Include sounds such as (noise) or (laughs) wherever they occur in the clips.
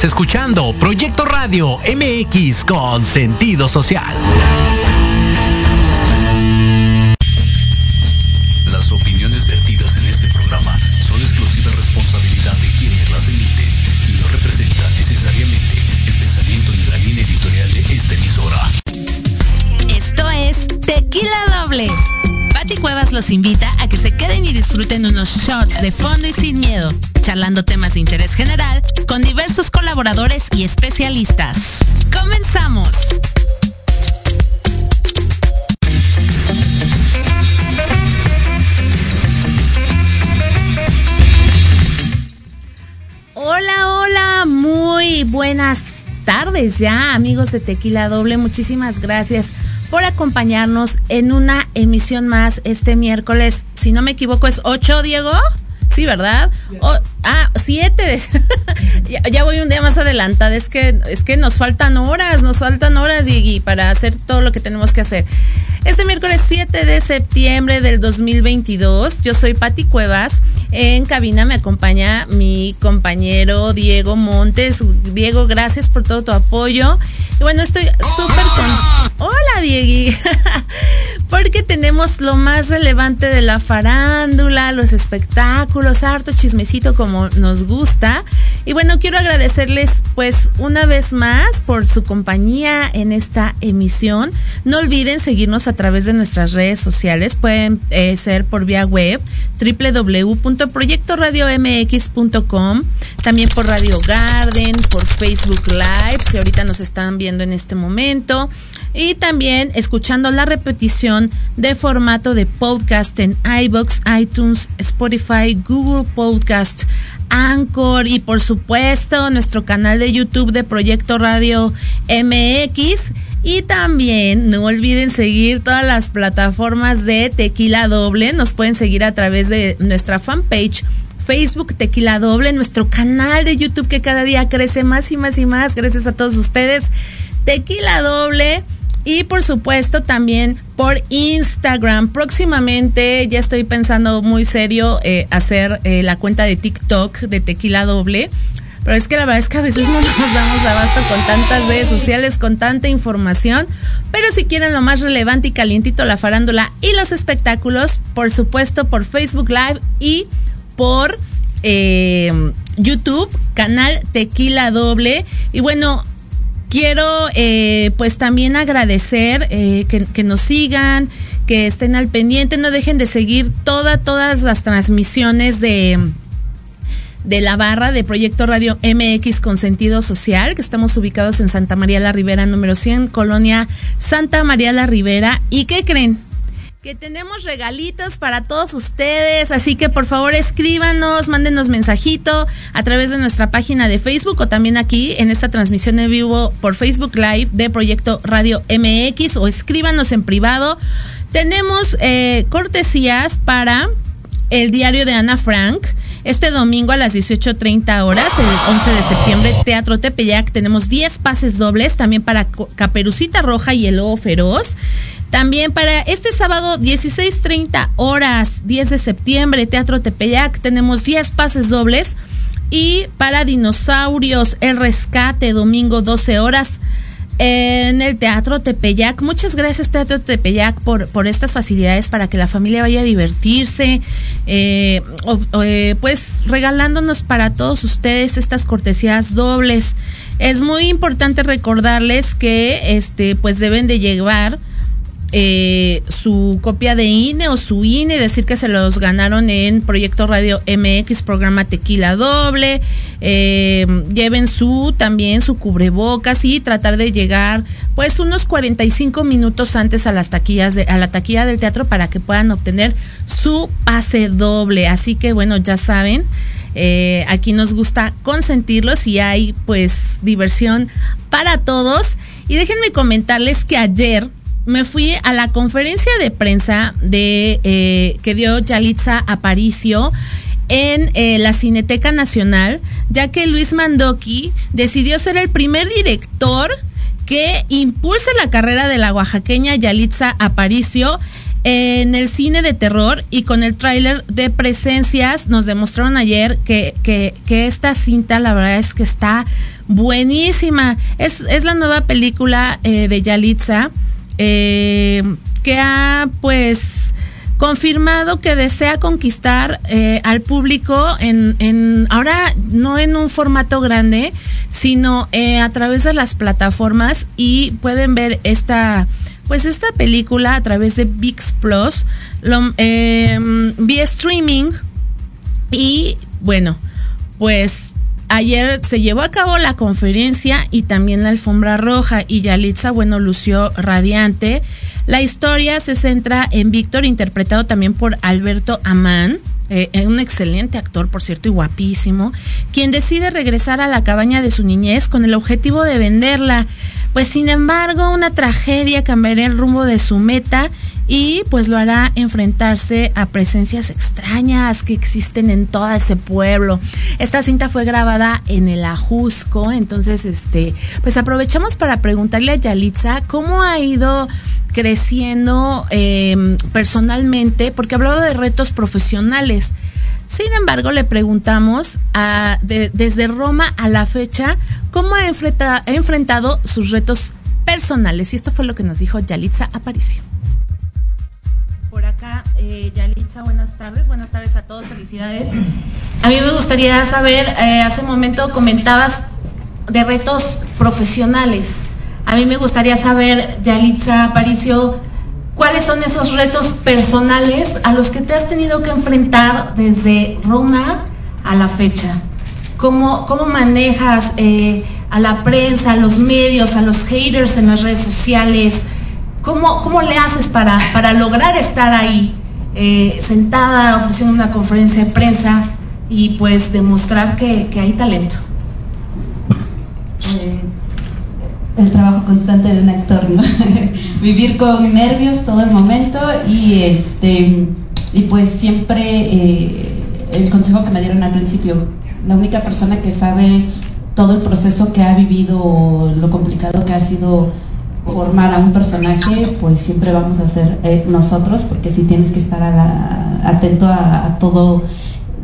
Estás escuchando Proyecto Radio MX con sentido social. Las opiniones vertidas en este programa son exclusiva responsabilidad de quienes las emiten y no representan necesariamente el pensamiento ni la línea editorial de esta emisora. Esto es Tequila Doble. Pati Cuevas los invita a de fondo y sin miedo, charlando temas de interés general con diversos colaboradores y especialistas. ¡Comenzamos! Hola, hola, muy buenas tardes ya, amigos de Tequila Doble. Muchísimas gracias por acompañarnos en una emisión más este miércoles. Si no me equivoco, es 8, Diego. Sí, ¿verdad? ah, 7. (laughs) ya, voy un día más adelantada. Es que, es que nos faltan horas, nos faltan horas y, para hacer todo lo que tenemos que hacer. Este miércoles 7 de septiembre del 2022, yo soy Pati Cuevas. En cabina me acompaña mi compañero Diego Montes. Diego, gracias por todo tu apoyo. Y bueno, estoy súper con... Hola, Diegui. (laughs) Lo más relevante de la farándula, los espectáculos, harto chismecito como nos gusta. Y bueno, quiero agradecerles pues una vez más por su compañía en esta emisión. No olviden seguirnos a través de nuestras redes sociales. Pueden eh, ser por vía web www.proyectoradiomx.com, también por Radio Garden, por Facebook Live, si ahorita nos están viendo en este momento, y también escuchando la repetición de formato de podcast en iBox, iTunes, Spotify, Google Podcast, Anchor y por supuesto nuestro canal de YouTube de Proyecto Radio MX. Y también no olviden seguir todas las plataformas de Tequila Doble. Nos pueden seguir a través de nuestra fanpage Facebook Tequila Doble, nuestro canal de YouTube que cada día crece más y más y más. Gracias a todos ustedes. Tequila Doble. Y por supuesto también por Instagram. Próximamente ya estoy pensando muy serio eh, hacer eh, la cuenta de TikTok de Tequila Doble. Pero es que la verdad es que a veces no (laughs) nos damos abasto con tantas redes sociales, con tanta información. Pero si quieren lo más relevante y calientito, la farándula y los espectáculos, por supuesto por Facebook Live y por eh, YouTube, canal Tequila Doble. Y bueno, quiero eh, pues también agradecer eh, que, nos sigan, que estén al pendiente, no dejen de seguir toda, todas las transmisiones de de la barra de Proyecto Radio MX con sentido social, que estamos ubicados en Santa María la Ribera, número 100, Colonia Santa María la Ribera. ¿Y qué creen? Que tenemos regalitos para todos ustedes, así que por favor escríbanos, mándenos mensajito a través de nuestra página de Facebook o también aquí en esta transmisión en vivo por Facebook Live de Proyecto Radio MX o escríbanos en privado. Tenemos eh, cortesías para el diario de Ana Frank este domingo a las 18.30 horas, el 11 de septiembre, Teatro Tepeyac, tenemos 10 pases dobles, también para Caperucita Roja y el Lobo Feroz. También para este sábado 16.30 horas, 10 de septiembre, Teatro Tepeyac, tenemos 10 pases dobles. Y para Dinosaurios, el rescate, domingo 12 horas en el Teatro Tepeyac. Muchas gracias Teatro Tepeyac por, por estas facilidades para que la familia vaya a divertirse, eh, eh, pues regalándonos para todos ustedes estas cortesías dobles. Es muy importante recordarles que este pues deben de llevar eh, su copia de INE o su INE, decir que se los ganaron en Proyecto Radio MX, programa Tequila Doble. Eh, lleven su también su cubrebocas y tratar de llegar pues unos 45 minutos antes a las taquillas de, a la taquilla del teatro para que puedan obtener su pase doble. Así que bueno, ya saben. Eh, aquí nos gusta consentirlos y hay pues diversión para todos. Y déjenme comentarles que ayer me fui a la conferencia de prensa de eh, que dio Yalitza Aparicio en eh, la Cineteca Nacional, ya que Luis Mandoki decidió ser el primer director que impulsa la carrera de la oaxaqueña Yalitza Aparicio en el cine de terror y con el tráiler de presencias nos demostraron ayer que, que, que esta cinta la verdad es que está buenísima. Es, es la nueva película eh, de Yalitza eh, que ha pues confirmado que desea conquistar eh, al público en, en, ahora no en un formato grande, sino a través de las plataformas y pueden ver esta pues esta película a través de VIX Plus, lo, vía streaming y bueno, pues ayer se llevó a cabo la conferencia y también la alfombra roja y Yalitza, bueno, lució radiante. La historia se centra en Víctor, interpretado también por Alberto Amán, eh, un excelente actor, por cierto, y guapísimo, quien decide regresar a la cabaña de su niñez con el objetivo de venderla. Pues sin embargo, una tragedia cambiará el rumbo de su meta y pues lo hará enfrentarse a presencias extrañas que existen en todo ese pueblo. Esta cinta fue grabada en el Ajusco, entonces este, pues aprovechamos para preguntarle a Yalitza cómo ha ido creciendo em, personalmente, porque hablaba de retos profesionales. Sin embargo, le preguntamos desde Roma a la fecha cómo ha, ha enfrentado sus retos personales. Y esto fue lo que nos dijo Yalitza Aparicio por acá. Eh, Yalitza, buenas tardes. Buenas tardes a todos. Felicidades. A mí me gustaría saber, eh, hace un momento comentabas de retos profesionales. A mí me gustaría saber, Yalitza Aparicio, cuáles son esos retos personales a los que te has tenido que enfrentar desde Roma a la fecha. ¿Cómo, cómo manejas eh, a la prensa, a los medios, a los haters en las redes sociales? ¿Cómo, cómo le haces para, para lograr estar ahí, eh, sentada, ofreciendo una conferencia de prensa y pues demostrar que, que hay talento? Pues, el trabajo constante de un actor, ¿no? (laughs) Vivir con nervios todo el momento y este y pues siempre eh, el consejo que me dieron al principio, la única persona que sabe todo el proceso que ha vivido, lo complicado que ha sido formar a un personaje, pues siempre vamos a ser eh, nosotros, porque si tienes que estar atento a, todo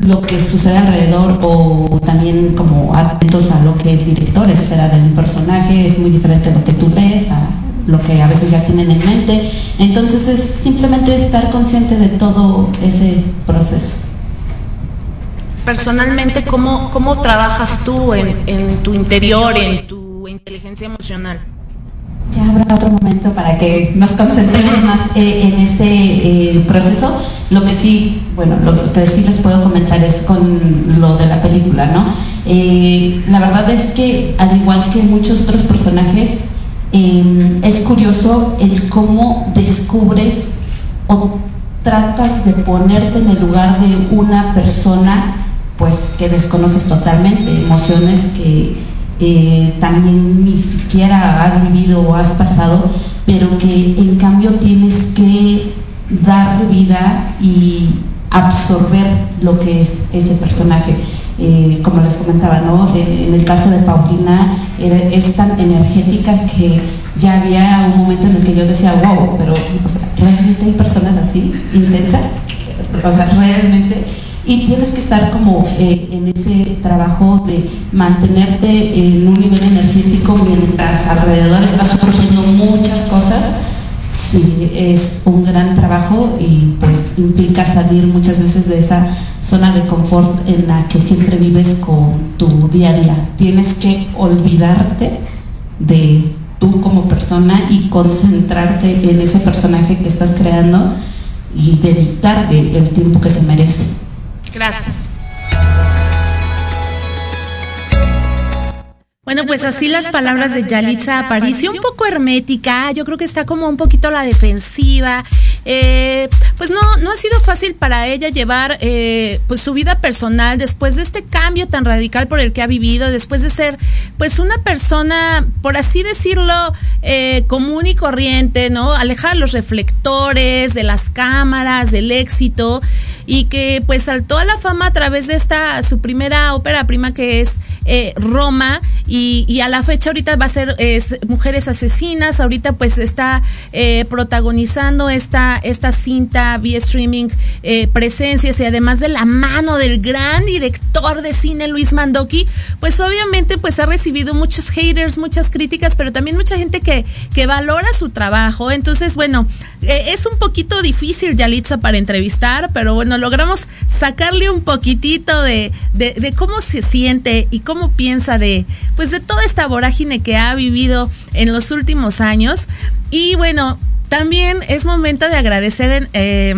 lo que sucede alrededor o también como atentos a lo que el director espera de un personaje, es muy diferente a lo que tú lees, a lo que a veces ya tienen en mente. Entonces es simplemente estar consciente de todo ese proceso. Personalmente, ¿cómo, cómo trabajas tú en, en tu interior, en tu inteligencia emocional? Ya habrá otro momento para que nos concentremos más eh, en ese eh, proceso. Lo que sí, bueno, lo que sí les puedo comentar es con lo de la película, ¿no? Eh, la verdad es que, al igual que muchos otros personajes, em, es curioso el cómo descubres o tratas de ponerte en el lugar de una persona pues que desconoces totalmente, emociones que eh, también ni siquiera has vivido o has pasado, pero que en cambio tienes que darle vida y absorber lo que es ese personaje. Eh, como les comentaba, ¿no? Eh, en el caso de Paulina es tan energética que ya había un momento en el que yo decía, wow, pero realmente hay personas así, intensas, o sea, realmente y tienes que estar como eh, en ese trabajo de mantenerte en un nivel energético mientras alrededor estás surgiendo muchas cosas. Sí, es un gran trabajo y pues implica salir muchas veces de esa zona de confort en la que siempre vives con tu día a día. Tienes que olvidarte de tú como persona y concentrarte en ese personaje que estás creando y dedicarle el tiempo que se merece. Gracias. Bueno, pues así las palabras de Yalitza Aparicio, un poco hermética, yo creo que está como un poquito a la defensiva. Eh, pues no, no ha sido fácil para ella llevar eh, pues su vida personal después de este cambio tan radical por el que ha vivido, después de ser pues una persona, por así decirlo, eh, común y corriente, ¿no? Alejada de los reflectores, de las cámaras, del éxito y que pues saltó a la fama a través de esta su primera ópera prima que es Roma y, a la fecha ahorita va a ser Mujeres Asesinas, ahorita pues está protagonizando esta, esta cinta vía streaming presencias y además de la mano del gran director de cine Luis Mandoki, pues obviamente pues ha recibido muchos haters, muchas críticas, pero también mucha gente que, que valora su trabajo. Entonces, bueno, es un poquito difícil Yalitza para entrevistar, pero bueno, logramos sacarle un poquitito de, de, cómo se siente y cómo piensa de, pues de toda esta vorágine que ha vivido en los últimos años. Y bueno, también es momento de agradecer eh,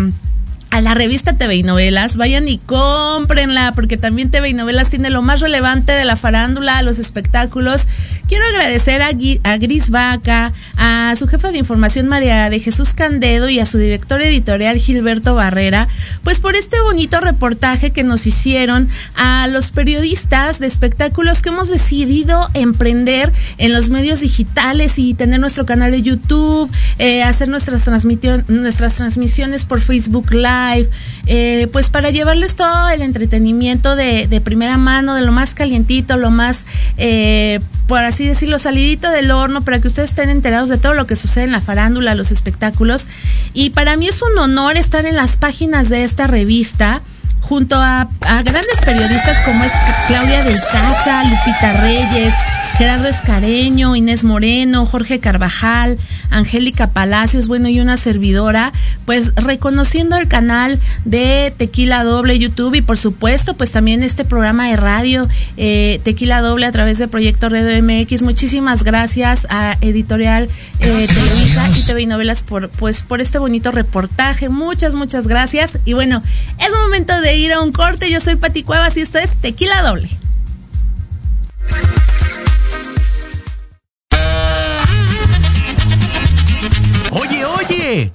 a la revista TV y Novelas. Vayan y cómprenla, porque también TV y Novelas tiene lo más relevante de la farándula, los espectáculos. Quiero agradecer a, Gris Vaca, a su jefa de información María de Jesús Candedo y a su director editorial Gilberto Barrera, pues por este bonito reportaje que nos hicieron a los periodistas de espectáculos que hemos decidido emprender en los medios digitales y tener nuestro canal de YouTube, eh, hacer nuestras, nuestras transmisiones por Facebook Live, eh, pues para llevarles todo el entretenimiento de, primera mano, de lo más calientito, lo más, eh, por así decirlo, salidito del horno, para que ustedes estén enterados de todo lo que sucede en la farándula, los espectáculos. Y para mí es un honor estar en las páginas de esta revista junto a, a grandes periodistas como es Claudia del Casa, Lupita Reyes, Gerardo Escareño, Inés Moreno, Jorge Carvajal, Angélica Palacios, bueno, y una servidora, pues reconociendo el canal de Tequila Doble YouTube y por supuesto, pues también este programa de radio eh, Tequila Doble a través de Proyecto Radio MX. Muchísimas gracias a Editorial eh, Televisa y TV y Novelas por, pues, por este bonito reportaje. Muchas, muchas gracias. Y bueno, es momento de ir a un corte. Yo soy Pati Cuevas y esto es Tequila Doble.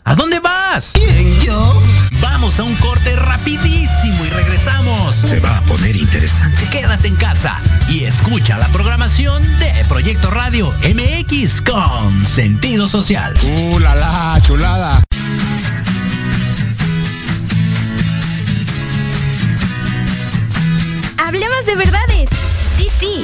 ¿A dónde vas? ¿Quién, yo? Vamos a un corte rapidísimo y regresamos. Se va a poner interesante. Quédate en casa y escucha la programación de Proyecto Radio MX con sentido social. ¡Uh, la, la chulada! Hablemos de verdades. Sí, sí,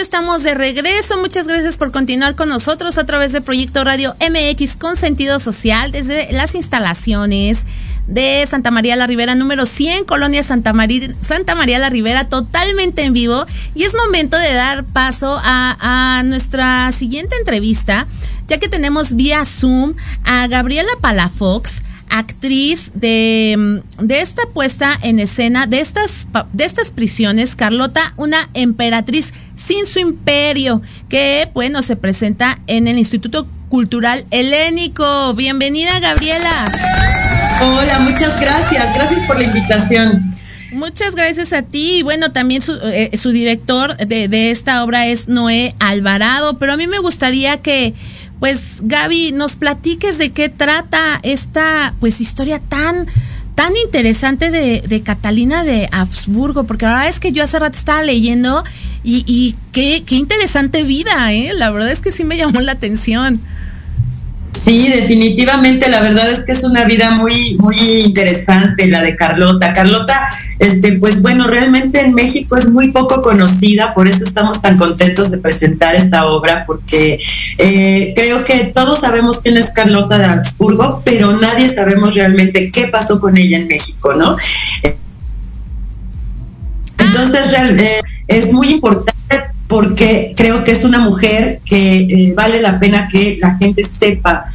Estamos de regreso. Muchas gracias por continuar con nosotros a través de Proyecto Radio MX con sentido social desde las instalaciones de Santa María la Ribera número 100, Colonia Santa María, Santa María la Ribera, totalmente en vivo. Y es momento de dar paso a nuestra siguiente entrevista. ya que tenemos vía Zoom a Gabriela Palafox, actriz de, de, esta puesta en escena, de estas, de estas prisiones, Carlota, una emperatriz sin su imperio, que bueno, se presenta en el Instituto Cultural Helénico. Bienvenida, Gabriela. Hola, muchas gracias. Gracias por la invitación. Muchas gracias a ti. Y bueno, también su, eh, su director de, de, esta obra es Noé Alvarado. Pero a mí me gustaría que, pues, Gaby, nos platiques de qué trata esta, pues, historia tan, tan interesante de, Catalina de Habsburgo. Porque la verdad es que yo hace rato estaba leyendo y, y qué, qué interesante vida, ¿eh? La verdad es que sí me llamó la atención. Sí, definitivamente, la verdad es que es una vida muy, muy interesante la de Carlota. Carlota, este, pues bueno, realmente en México es muy poco conocida, por eso estamos tan contentos de presentar esta obra, porque eh, creo que todos sabemos quién es Carlota de Habsburgo, pero nadie sabemos realmente qué pasó con ella en México, ¿no? Entonces, eh, es muy importante porque creo que es una mujer que eh, vale la pena que la gente sepa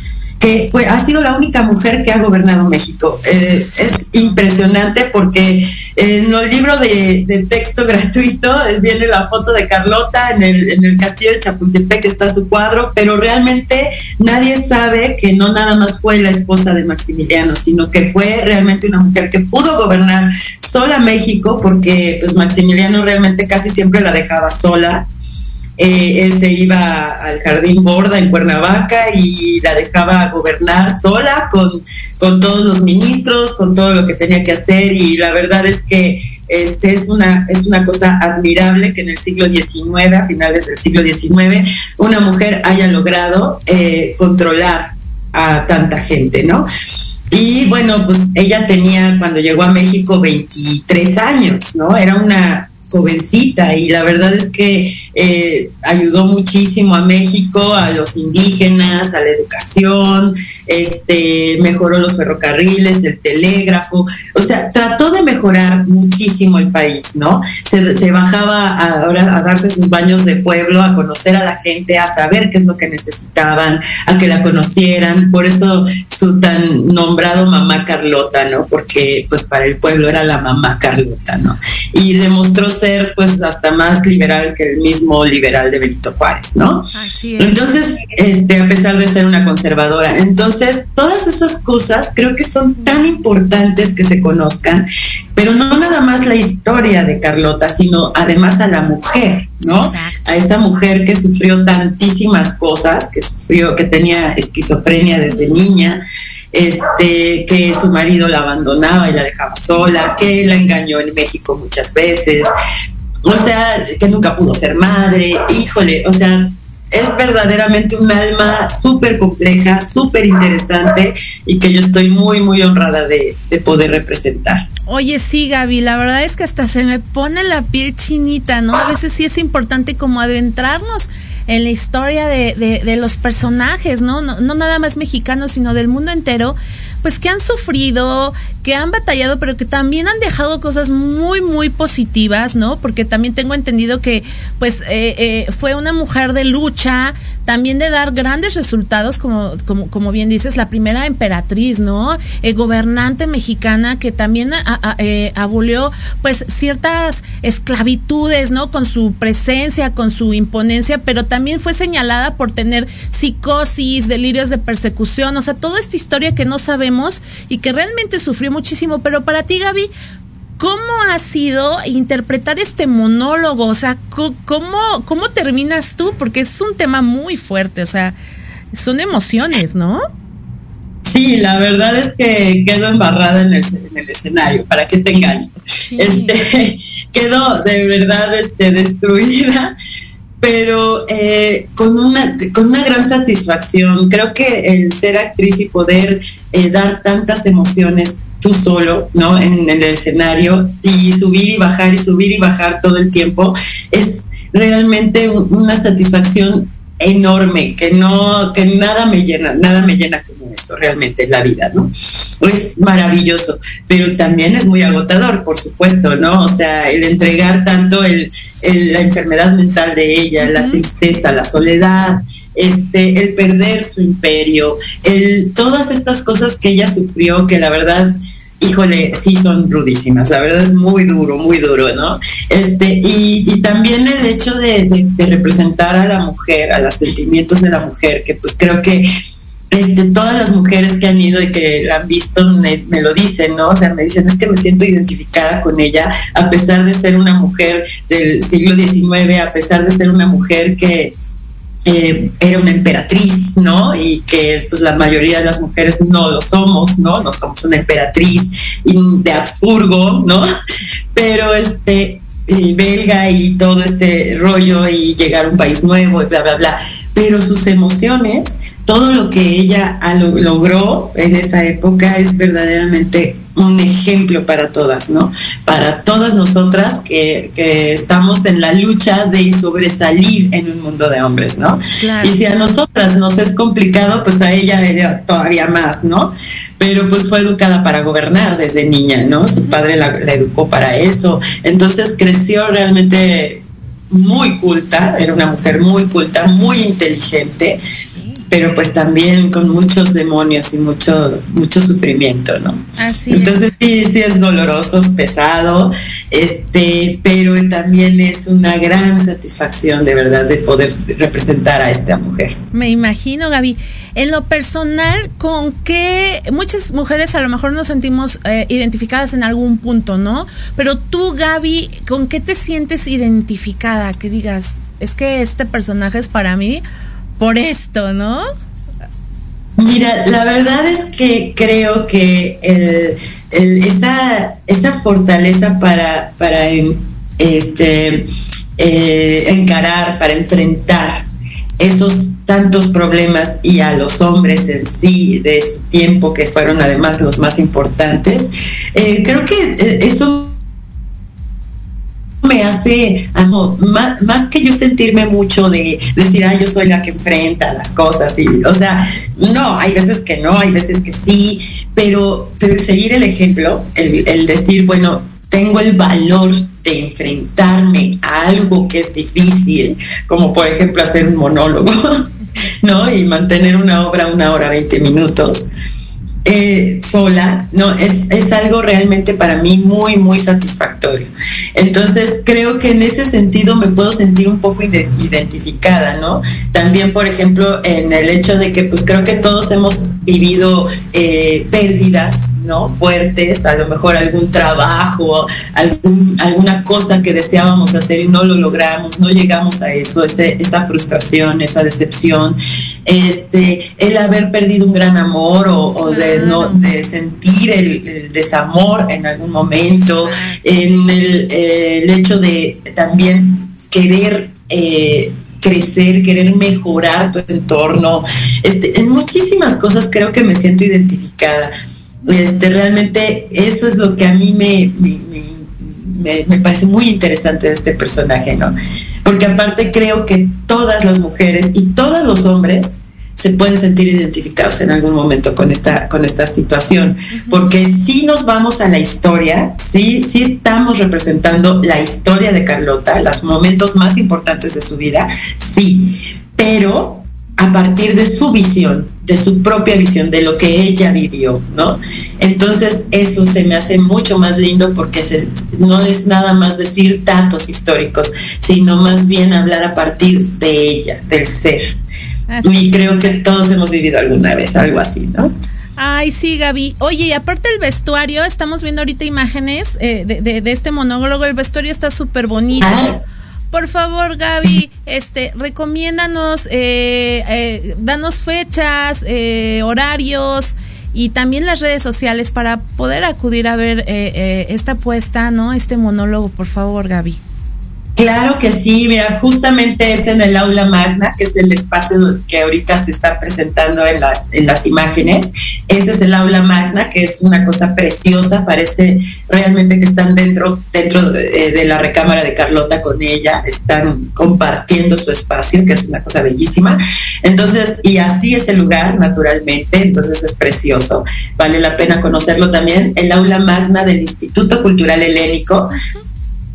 que fue, ha sido la única mujer que ha gobernado México. Eh, es impresionante porque en el libro de, texto gratuito viene la foto de Carlota en el, en el castillo de Chapultepec, está su cuadro, pero realmente nadie sabe que no nada más fue la esposa de Maximiliano, sino que fue realmente una mujer que pudo gobernar sola México porque pues Maximiliano realmente casi siempre la dejaba sola eh, él se iba al jardín Borda en Cuernavaca y la dejaba gobernar sola con, con todos los ministros, con todo lo que tenía que hacer y la verdad es que este es una, es una cosa admirable que en el siglo XIX, a finales del siglo XIX, una mujer haya logrado eh, controlar a tanta gente, ¿no? Y bueno, pues ella tenía cuando llegó a México 23 años, ¿no? Era una jovencita y la verdad es que eh, ayudó muchísimo a México, a los indígenas, a la educación, este, mejoró los ferrocarriles, el telégrafo, o sea, trató de mejorar muchísimo el país, ¿no? Se, se bajaba a, a darse sus baños de pueblo, a conocer a la gente, a saber qué es lo que necesitaban, a que la conocieran, por eso su tan nombrado mamá Carlota, ¿no? Porque pues para el pueblo era la mamá Carlota, ¿no? Y demostró ser pues hasta más liberal que el mismo liberal de Benito Juárez, ¿no? Así es. Entonces, este, a pesar de ser una conservadora, entonces todas esas cosas creo que son tan importantes que se conozcan, pero no nada más la historia de Carlota, sino además a la mujer, ¿no? Exacto. A esa mujer que sufrió tantísimas cosas, que sufrió, que tenía esquizofrenia desde niña, este, que su marido la abandonaba y la dejaba sola, que la engañó en México muchas veces, o sea, que nunca pudo ser madre, híjole, o sea, es verdaderamente un alma súper compleja, súper interesante y que yo estoy muy, muy honrada de, de, poder representar. Oye, sí, Gaby, la verdad es que hasta se me pone la piel chinita, ¿no? A veces sí es importante como adentrarnos en la historia de, de, los personajes, ¿no? ¿no? No nada más mexicanos, sino del mundo entero, pues que han sufrido, que han batallado, pero que también han dejado cosas muy, muy positivas, ¿no? Porque también tengo entendido que, pues, eh, eh, fue una mujer de lucha, también de dar grandes resultados, como, como, como bien dices, la primera emperatriz, ¿no? Eh, gobernante mexicana que también eh, abolió, pues, ciertas esclavitudes, ¿no? Con su presencia, con su imponencia, pero también fue señalada por tener psicosis, delirios de persecución, o sea, toda esta historia que no sabemos y que realmente sufrió muchísimo. Pero para ti, Gaby, ¿cómo ha sido interpretar este monólogo? O sea, ¿cómo, cómo terminas tú? Porque es un tema muy fuerte, o sea, son emociones, ¿no? Sí, la verdad es que quedo embarrada en el, en el escenario, para que te engaño. Sí. Este, (laughs) quedo de verdad este, destruida pero eh, con, una, con una gran satisfacción. Creo que el ser actriz y poder eh, dar tantas emociones tú solo, ¿no? En, el escenario y subir y bajar y subir y bajar todo el tiempo es realmente una satisfacción enorme, que no, que nada me llena, nada me llena como eso realmente en la vida, ¿no? Es maravilloso, pero también es muy agotador, por supuesto, ¿no? O sea, el entregar tanto el, la enfermedad mental de ella, la tristeza, la soledad, este, el perder su imperio, el, todas estas cosas que ella sufrió, que la verdad híjole, sí son rudísimas, la verdad es muy duro, muy duro, ¿no? Este, y, y también el hecho de, representar a la mujer, a los sentimientos de la mujer, que pues creo que este, todas las mujeres que han ido y que la han visto me, me, lo dicen, ¿no? O sea, me dicen, es que me siento identificada con ella, a pesar de ser una mujer del siglo XIX, a pesar de ser una mujer que, eh, era una emperatriz, ¿no? Y que pues la mayoría de las mujeres no lo somos, ¿no? No somos una emperatriz de Habsburgo, ¿no? (laughs) Pero este, belga y todo este rollo y llegar a un país nuevo y bla, bla, bla. Pero sus emociones, todo lo que ella logró en esa época es verdaderamente un ejemplo para todas, ¿no? Para todas nosotras que, estamos en la lucha de sobresalir en un mundo de hombres, ¿no? Y si a nosotras nos es complicado, pues a ella era todavía más, ¿no? Pero pues fue educada para gobernar desde niña, ¿no? Su padre la, la educó para eso. Entonces creció realmente muy culta, era una mujer muy culta, muy inteligente pero pues también con muchos demonios y mucho, mucho sufrimiento, ¿no? Así Entonces sí, sí es doloroso, es pesado, este, pero también es una gran satisfacción de verdad de poder representar a esta mujer. Me imagino, Gaby. En lo personal, ¿con qué muchas mujeres a lo mejor nos sentimos eh, identificadas en algún punto, ¿no? Pero tú, Gaby, ¿con qué te sientes identificada? Que digas, es que este personaje es para mí por esto, ¿no? Mira, la verdad es que creo que esa, esa fortaleza para, para este, eh, encarar, para enfrentar esos tantos problemas y a los hombres en sí de su tiempo, que fueron además los más importantes, eh, creo que eh, eso me hace, más, más que yo sentirme mucho de decir, ah, yo soy la que enfrenta las cosas, y, o sea, no, hay veces que no, hay veces que sí, pero, pero seguir el ejemplo, el, el decir, bueno, tengo el valor de enfrentarme a algo que es difícil, como por ejemplo hacer un monólogo, (laughs) ¿no? Y mantener una obra una hora, 20 minutos eh, sola, no, es, es, algo realmente para mí muy, muy satisfactorio. Entonces, creo que en ese sentido me puedo sentir un poco identificada, ¿no? También, por ejemplo, en el hecho de que, pues creo que todos hemos vivido eh, pérdidas, ¿no? Fuertes, a lo mejor algún trabajo, algún, alguna cosa que deseábamos hacer y no lo logramos, no llegamos a eso, ese, esa frustración, esa decepción, este, el haber perdido un gran amor o de de, sentir el, desamor en algún momento, en el, hecho de también querer eh, crecer, querer mejorar tu entorno. Este, en muchísimas cosas creo que me siento identificada. Este, realmente eso es lo que a mí me, me, me, parece muy interesante de este personaje, ¿no? Porque aparte creo que todas las mujeres y todos los hombres se pueden sentir identificados en algún momento con esta, con esta situación, porque si nos vamos a la historia, sí, sí estamos representando la historia de Carlota, los momentos más importantes de su vida, sí, pero a partir de su visión, de su propia visión, de lo que ella vivió, ¿no? Entonces eso se me hace mucho más lindo porque no es nada más decir datos históricos, sino más bien hablar a partir de ella, del ser. Y creo que todos hemos vivido alguna vez algo así, ¿no? Ay, sí, Gaby. Oye, y aparte el vestuario, estamos viendo ahorita imágenes eh, de, este monólogo, el vestuario está súper bonito. Ah. Por favor, Gaby, este, recomiéndanos, eh, eh, danos fechas, horarios y también las redes sociales para poder acudir a ver esta puesta, ¿no? Este monólogo, por favor, Gaby. Claro que sí, mira, justamente es en el aula magna, que es el espacio que ahorita se está presentando en las, en las imágenes. Ese es el aula magna, que es una cosa preciosa, parece realmente que están dentro, dentro de, de la recámara de Carlota con ella, están compartiendo su espacio, que es una cosa bellísima. Entonces, y así es el lugar, naturalmente, entonces es precioso, vale la pena conocerlo también. El aula magna del Instituto Cultural Helénico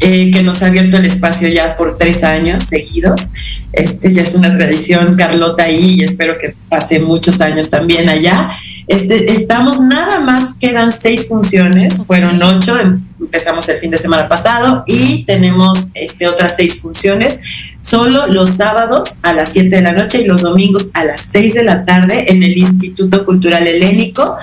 eh, que nos ha abierto el espacio ya por tres años seguidos. Este ya es una tradición, Carlota ahí, y espero que pase muchos años también allá. Este, estamos nada más, quedan seis funciones, fueron ocho, em, empezamos el fin de semana pasado y tenemos este, otras seis funciones, solo los sábados a las 7 de la noche y los domingos a las 6 de la tarde en el Instituto Cultural Helénico,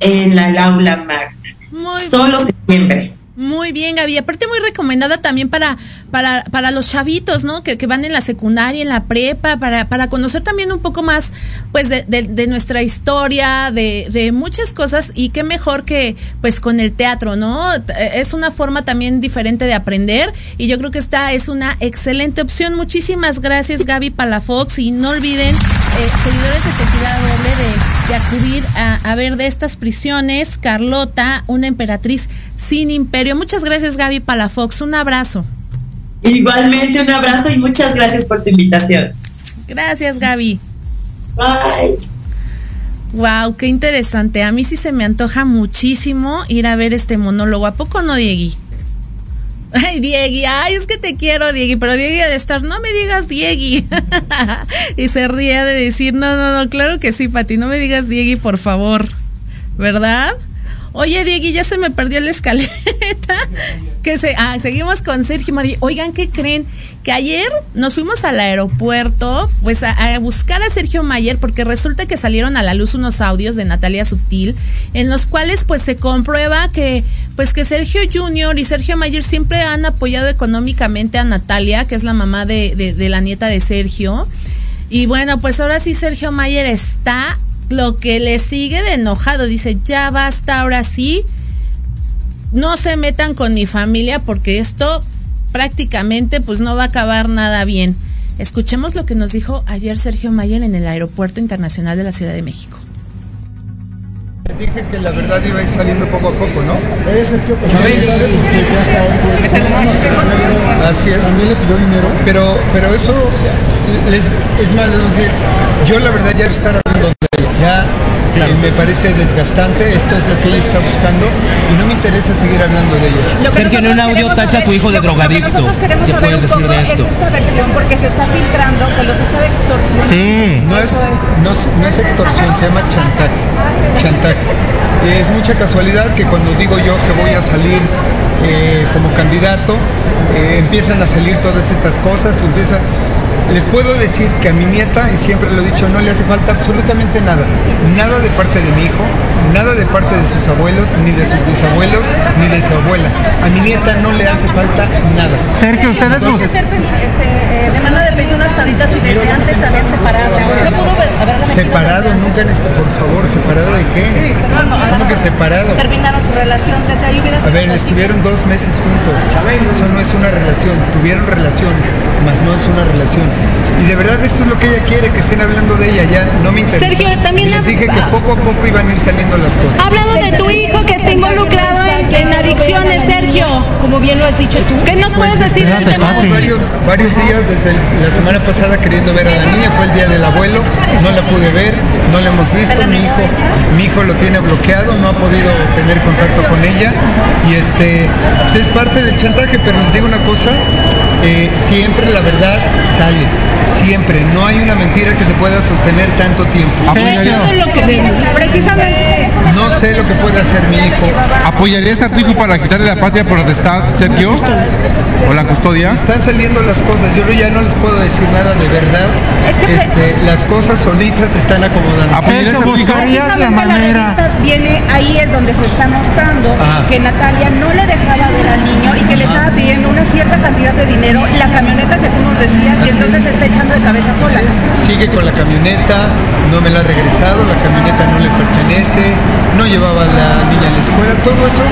en la aula magna. Muy solo septiembre. Muy bien, Gaby. Aparte muy recomendada también para, para, para los chavitos, ¿no? Que, que van en la secundaria, en la prepa, para, para conocer también un poco más, pues, de, de, de nuestra historia, de, de, muchas cosas. Y qué mejor que, pues, con el teatro, ¿no? Es una forma también diferente de aprender. Y yo creo que esta es una excelente opción. Muchísimas gracias, Gaby Palafox. Y no olviden, eh, seguidores de Tequila Doble, de, de acudir a, a ver de estas prisiones. Carlota, una emperatriz sin imperio. Muchas gracias, Gaby Palafox. Un abrazo. Igualmente, un abrazo y muchas gracias por tu invitación. Gracias, Gaby. Bye. Wow, qué interesante. A mí sí se me antoja muchísimo ir a ver este monólogo. ¿A poco no, Diegui? Ay, Diegui, ay, es que te quiero, Diegui, pero Diegui de estar, no me digas Diegui. (laughs) y se ría de decir, no, no, no, claro que sí, Pati, no me digas Diegui, por favor. ¿Verdad? Oye, Diegui, ya se me perdió la escaleta. (laughs) que se, ah, seguimos con Sergio María. Oigan, ¿qué creen? Que ayer nos fuimos al aeropuerto, pues a, a, buscar a Sergio Mayer, porque resulta que salieron a la luz unos audios de Natalia Subtil, en los cuales pues se comprueba que, pues que Sergio Junior y Sergio Mayer siempre han apoyado económicamente a Natalia, que es la mamá de, de, de la nieta de Sergio. Y bueno, pues ahora sí Sergio Mayer está lo que le sigue de enojado. Dice, ya basta, ahora sí. No se metan con mi familia porque esto prácticamente pues no va a acabar nada bien. Escuchemos lo que nos dijo ayer Sergio Mayer en el Aeropuerto Internacional de la Ciudad de México. Les dije que la verdad iba a ir saliendo poco a poco, ¿no? Oye, Sergio, pero ya está dentro Así es. ¿También le pidió dinero? Pero, pero eso les, es más, yo la verdad ya estar hablando ya claro. eh, me parece desgastante, esto es lo que ella está buscando y no me interesa seguir hablando de ella. Sergio, en un audio tacha a tu hijo de drogadicto. ¿Qué puedes decir de esto? Es esta versión porque se está filtrando que los estaba extorsionando. Sí. No es, no, no es extorsión, se llama chantaje. Chantaje. Es mucha casualidad que cuando digo yo que voy a salir eh, como candidato, eh, empiezan a salir todas estas cosas, empieza les puedo decir que a mi nieta, y siempre lo he dicho, no le hace falta absolutamente nada. Nada de parte de mi hijo, nada de parte de sus abuelos, ni de sus bisabuelos, ni de su abuela. A mi nieta no le hace falta nada. Sergio, usted es Entonces, este, eh, demanda de pensiones taritas y desde antes haber separado. ¿No pudo haberla Separado, nunca en este, por favor, ¿separado de qué? Sí, no, no, ¿Cómo que separado? Terminaron su relación, ahí hubiera A ver, estuvieron dos meses juntos. Eso no es una relación. Tuvieron relaciones, mas no es una relación. Y de verdad esto es lo que ella quiere, que estén hablando de ella, ya no me interesa. Sergio, también y les dije que poco a poco iban a ir saliendo las cosas. Ha hablado de tu hijo que está involucrado en, en adicciones, Sergio. Como bien lo has dicho tú. ¿Qué nos Pues, puedes decir del tema? Llevamos varios, varios días desde el- la semana pasada queriendo ver a la niña, fue el día del abuelo, no la pude ver, no la hemos visto, mi hijo, mi hijo lo tiene bloqueado, no ha podido tener contacto con ella y este pues, es parte del chantaje, pero les digo una cosa, eh, siempre la verdad sale, siempre, no hay una mentira que se pueda sostener tanto tiempo. Precisamente. No sé lo que puede hacer mi hijo. ¿Apoyarías a tu hijo para quitarle la patria potestad, Sergio? ¿O la custodia? Están saliendo las cosas, yo ya no les puedo decir nada de verdad. Este, las cosas solitas se están acomodando. ¿Apoyarías a tu hijo? La revista viene, ahí es donde se está mostrando Ajá. que Natalia no le dejaba ver al niño y que le estaba pidiendo una cierta cantidad de dinero, la camioneta que tú nos decías, y entonces es. se está echando de cabeza sola. Sigue con la camioneta, no me la ha regresado, la camioneta no le pertenece, no llevaba a la niña a la escuela, todo eso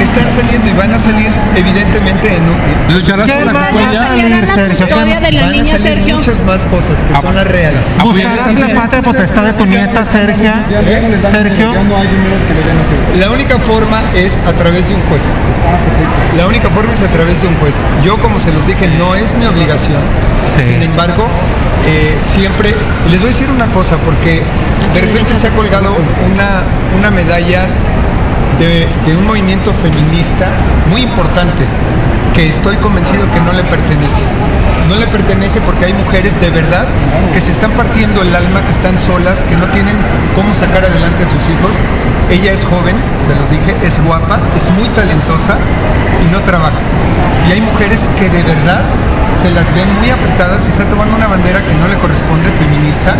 están saliendo y van a salir evidentemente en un... ¿Lucharás por la custodia? custodia de la van a niña, salir Sergio? muchas más cosas que son las reales. ¿Buscarás la patria potestad de tu nieta, Sergio? Sergio. a. La única forma es a través de un juez. La única forma es a través de un juez. Yo, como se los dije, no es mi obligación. Sí. Sin embargo, eh, siempre, les voy a decir una cosa, porque de repente se ha colgado una, una medalla de, de un movimiento feminista muy importante, que estoy convencido que no le pertenece. No le pertenece porque hay mujeres de verdad que se están partiendo el alma, que están solas, que no tienen cómo sacar adelante a sus hijos. Ella es joven, se los dije, es guapa, es muy talentosa y no trabaja. Y hay mujeres que de verdad se las ven muy apretadas y está tomando una bandera que no le corresponde, feminista,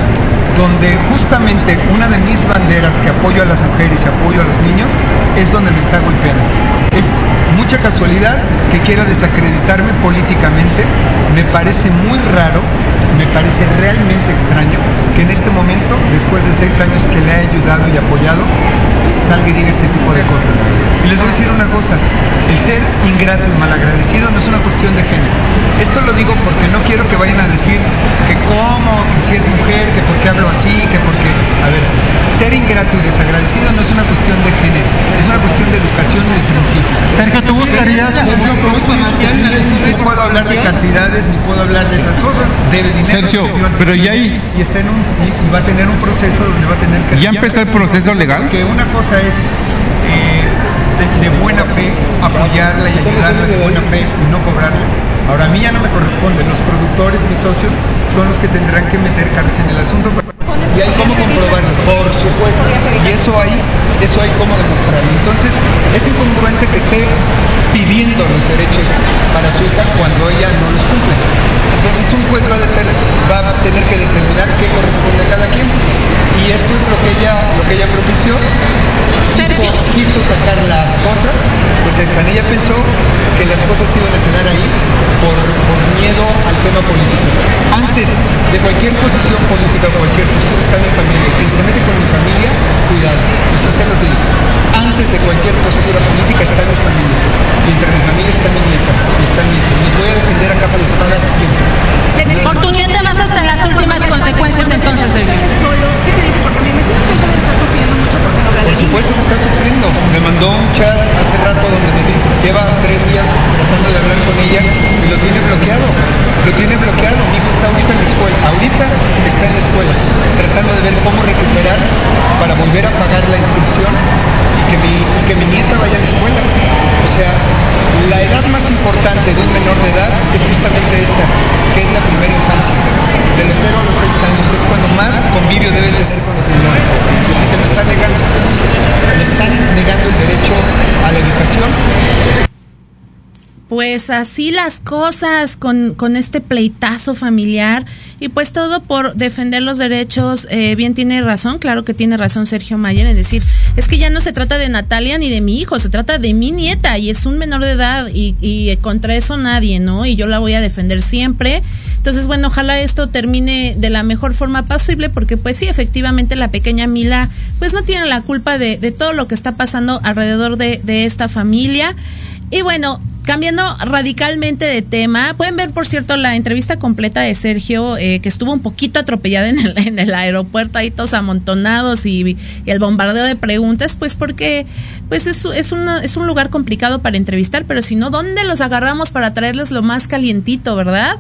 donde justamente una de mis banderas que apoyo a las mujeres y apoyo a los niños es donde me está golpeando. Es mucha casualidad que quiera desacreditarme políticamente. Me parece muy raro, me parece realmente extraño que en este momento, después de seis años que le he ayudado y apoyado, salga y diga este tipo de cosas. Y les voy a decir una cosa, el ser ingrato y malagradecido no es una cuestión de género. Esto lo digo porque no quiero que vayan a decir que cómo, que si es mujer, que por qué hablo así, que porque... A ver, ser ingrato y desagradecido no es una cuestión de género, es una cuestión de educación y de principios. Sergio, ¿tú buscarías? Ni puedo hablar de cantidades, ni puedo hablar de esas cosas. Debe dinero. Sergio, pero ya hay- Y, está en un, y, y va a tener un proceso donde va a tener que... ¿Ya empezó el proceso legal? Que una cosa es eh, de, de buena fe apoyarla y ayudarla de buena fe y no cobrarla. Ahora a mí ya no me corresponde. Los productores, mis socios, son los que tendrán que meter cabeza en el asunto. Y hay cómo comprobarlo, por supuesto. Y eso hay, eso hay cómo demostrarlo. Entonces, es incongruente que esté pidiendo los derechos para su hija cuando ella no los cumple. Entonces un juez va a, deter- va a tener que determinar qué corresponde a cada quien. Y esto es lo que ella, lo que ella propició. Quiso, quiso sacar las cosas, pues están. Ella pensó que las cosas iban a quedar ahí por, por miedo al tema político. Antes de cualquier posición política o cualquier postura está mi familia. Quien se mete con mi familia, cuidado. Y si se los digo, antes de cualquier postura política está mi familia. Y entre mi familia está mi nieta y está mi hijo. Los voy a defender a capa de espada siempre. Por tu nieta vas hasta las últimas consecuencias entonces, Sergio. ¿Qué te dice? Porque que entonces está sufriendo mucho porque no Por supuesto que está sufriendo. Me mandó un chat hace rato donde me dice, lleva tres días tratando de hablar con ella y lo tiene bloqueado. Lo tiene bloqueado. Mi hijo está ahorita en la escuela. Ahorita está en la escuela, tratando de ver cómo recuperar para volver a pagar la inscripción y que mi, que mi nieta vaya a la escuela. O sea, la edad más importante de un menor de edad es justamente esta, que es la primera infancia. De los 0 a los 6 años es cuando más convivio debe tener con los menores. Y se lo está negando. Le están negando el derecho a la educación Pues así las cosas con, con este pleitazo familiar y pues todo por defender los derechos. eh, bien tiene razón, claro que tiene razón Sergio Mayer en decir, es que ya no se trata de Natalia ni de mi hijo, se trata de mi nieta y es un menor de edad y, y contra eso nadie, ¿no? Y yo la voy a defender siempre. Entonces, bueno, ojalá esto termine de la mejor forma posible porque pues sí, efectivamente la pequeña Mila pues no tiene la culpa de, de todo lo que está pasando alrededor de, de esta familia. Y bueno, cambiando radicalmente de tema, pueden ver, por cierto, la entrevista completa de Sergio, eh, que estuvo un poquito atropellada (laughs) en el, aeropuerto, ahí todos amontonados y, el bombardeo de preguntas, pues porque pues es, es, es un lugar complicado para entrevistar, pero si no, ¿dónde los agarramos para traerles lo más calientito, verdad?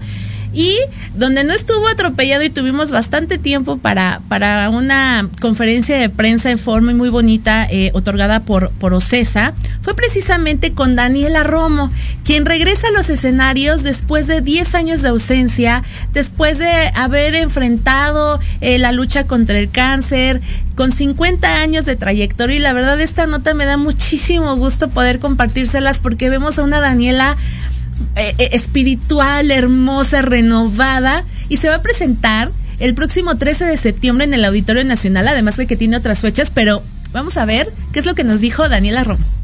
Y donde no estuvo atropellado y tuvimos bastante tiempo para, para una conferencia de prensa en forma muy bonita eh, otorgada por, por Ocesa, fue precisamente con Daniela Romo, quien regresa a los escenarios después de 10 años de ausencia, después de haber enfrentado eh, la lucha contra el cáncer, con 50 años de trayectoria. Y la verdad, esta nota me da muchísimo gusto poder compartírselas porque vemos a una Daniela eh, eh, espiritual, hermosa, renovada y se va a presentar el próximo 13 de septiembre en el Auditorio Nacional, además de que tiene otras fechas, pero vamos a ver qué es lo que nos dijo Daniela Romo.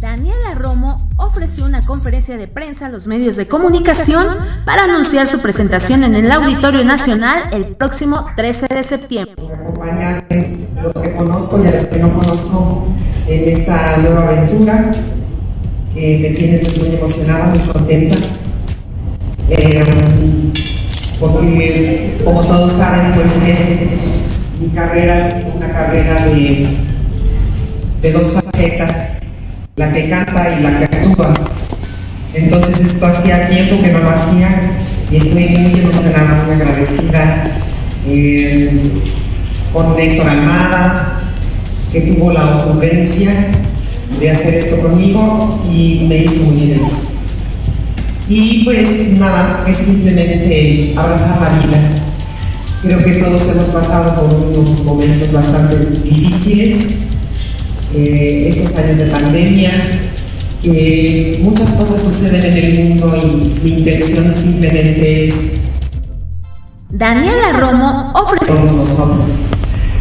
Daniela Romo ofreció una conferencia de prensa a los medios de comunicación para anunciar su presentación en el Auditorio Nacional el próximo 13 de septiembre. los que conozco y a los que no conozco en esta nueva aventura que me tiene pues, muy emocionada, muy contenta. Eh, porque como todos saben, pues es mi carrera es una carrera de dos facetas, la que canta y la que actúa. Entonces esto hacía tiempo que no lo hacía y estoy muy emocionada, muy agradecida eh, con Héctor Almada, que tuvo la ocurrencia de hacer esto conmigo y me hizo muy feliz. Y pues nada, es simplemente abrazar la vida. Creo que todos hemos pasado por unos momentos bastante difíciles, eh, estos años de pandemia, que muchas cosas suceden en el mundo y mi intención simplemente es Daniela Romo ofrece todos nosotros,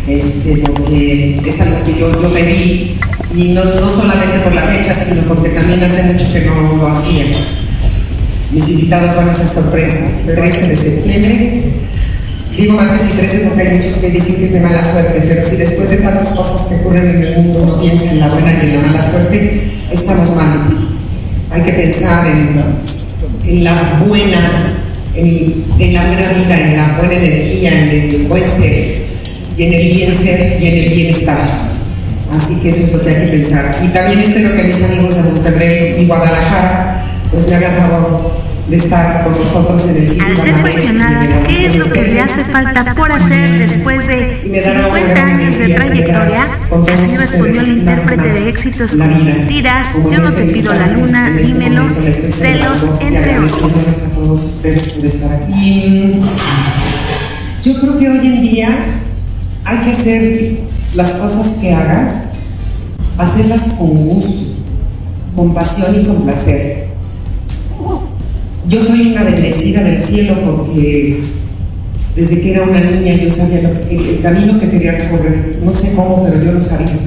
este, porque es algo que yo, yo pedí y no, no solamente por la fecha, sino porque también hace mucho que no lo hacía. Mis invitados van a ser sorpresas. 13 de septiembre. Digo martes y 13 porque hay muchos que dicen que es de mala suerte, pero si después de tantas cosas que ocurren en el mundo uno piensa en la buena y en la mala suerte, estamos mal. Hay que pensar en, la buena, en, en, la buena vida, en la buena energía, en el buen ser, y en el bien ser y en el bienestar. Así que eso es lo que hay que pensar. Y también espero que mis amigos de Monterrey y Guadalajara pues me hagan favor de estar con nosotros en el sitio. Al ser cuestionada qué es lo que le hace falta por hacer después de 50 años de trayectoria, así respondió el intérprete de éxitos como Mentiras, Yo no te pido la luna, dímelo, celos, entre otros. a todos ustedes por estar aquí. Yo creo que hoy en día hay que hacer las cosas que hagas, hacerlas con gusto, con pasión y con placer. Yo soy una bendecida del cielo porque desde que era una niña yo sabía el camino que quería recorrer. No sé cómo, pero yo lo sabía.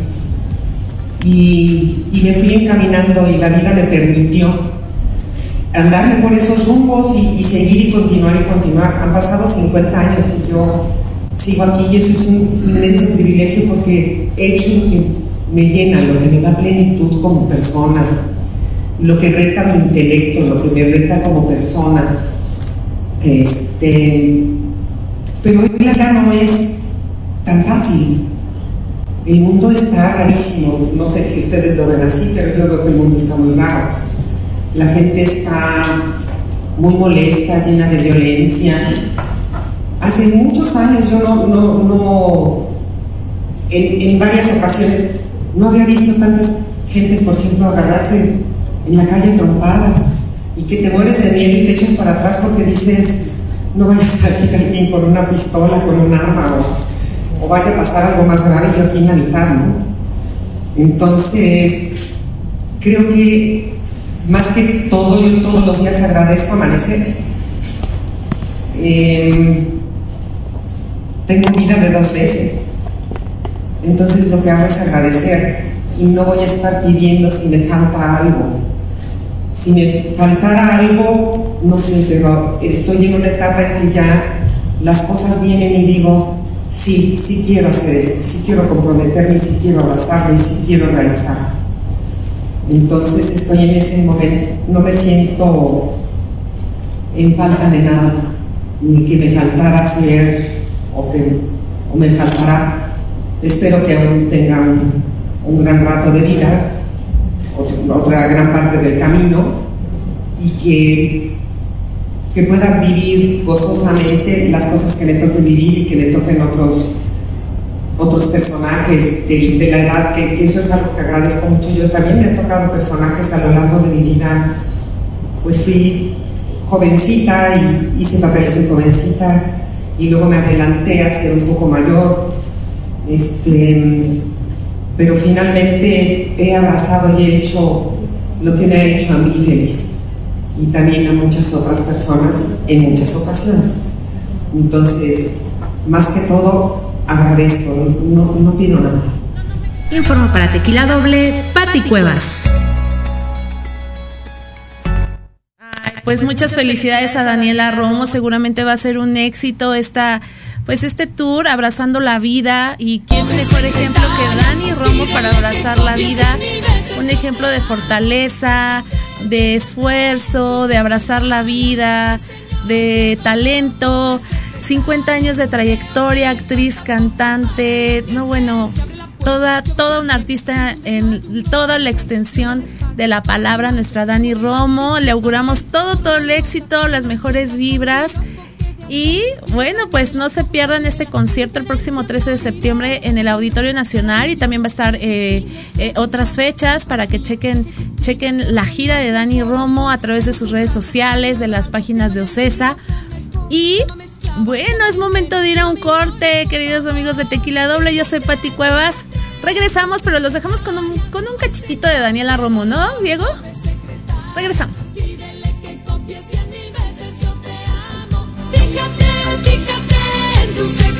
Y, y me fui encaminando y la vida me permitió andarme por esos rumbos y, y, seguir y continuar y continuar. Han pasado 50 años y yo sigo aquí y eso es un inmenso privilegio porque he hecho lo que me llena, lo que me da plenitud como persona, lo que reta mi intelecto, lo que me reta como persona. Este, pero hoy la vida no es tan fácil. El mundo está rarísimo. No sé si ustedes lo ven así, pero yo veo que el mundo está muy raro. La gente está muy molesta, llena de violencia. Hace muchos años yo no, no, no en, en, varias ocasiones no había visto tantas gentes, por ejemplo, agarrarse en la calle trompadas y que te mueres de miedo y te echas para atrás porque dices, no vaya a salir alguien con una pistola, con un arma o, o vaya a pasar algo más grave yo aquí en la mitad, ¿no? Entonces, creo que más que todo, yo todos los días agradezco amanecer. Eh, tengo vida de dos veces. Entonces lo que hago es agradecer y no voy a estar pidiendo si me falta algo. Si me faltara algo, no sé, pero estoy en una etapa en que ya las cosas vienen y digo, sí, sí quiero hacer esto, sí quiero comprometerme, sí quiero abrazarme, sí quiero realizar. Entonces estoy en ese momento, no me siento en falta de nada, ni que me faltara hacer o que o me faltará. Espero que aún tenga un, un gran rato de vida, otra gran parte del camino, y que, que pueda vivir gozosamente las cosas que me toque vivir y que me toquen otros, otros personajes de, la edad, que, que, eso es algo que agradezco mucho. Yo también me he tocado personajes a lo largo de mi vida, pues fui jovencita y hice papeles de jovencita y luego me adelanté a ser un poco mayor. Este, pero finalmente he abrazado y he hecho lo que me ha hecho a mí feliz y también a muchas otras personas en muchas ocasiones. Entonces, más que todo, agradezco, no, no pido nada. Informo para Tequila Doble, Pati Cuevas. Pues muchas felicidades a Daniela Romo, seguramente va a ser un éxito esta pues este tour abrazando la vida y quién mejor ejemplo que Dani Romo para abrazar la vida, un ejemplo de fortaleza, de esfuerzo, de abrazar la vida, de talento, 50 años de trayectoria, actriz, cantante, no bueno, toda toda una artista en toda la extensión de la palabra nuestra Dani Romo, le auguramos todo todo el éxito, las mejores vibras y bueno, pues no se pierdan este concierto el próximo 13 de septiembre en el Auditorio Nacional y también va a estar eh, eh, otras fechas para que chequen, chequen la gira de Dani Romo a través de sus redes sociales, de las páginas de Ocesa. Y bueno, es momento de ir a un corte, queridos amigos de Tequila Doble. Yo soy Pati Cuevas. Regresamos, pero los dejamos con un, con un cachitito de Daniela Romo, ¿no, Diego? Regresamos. Fíjate en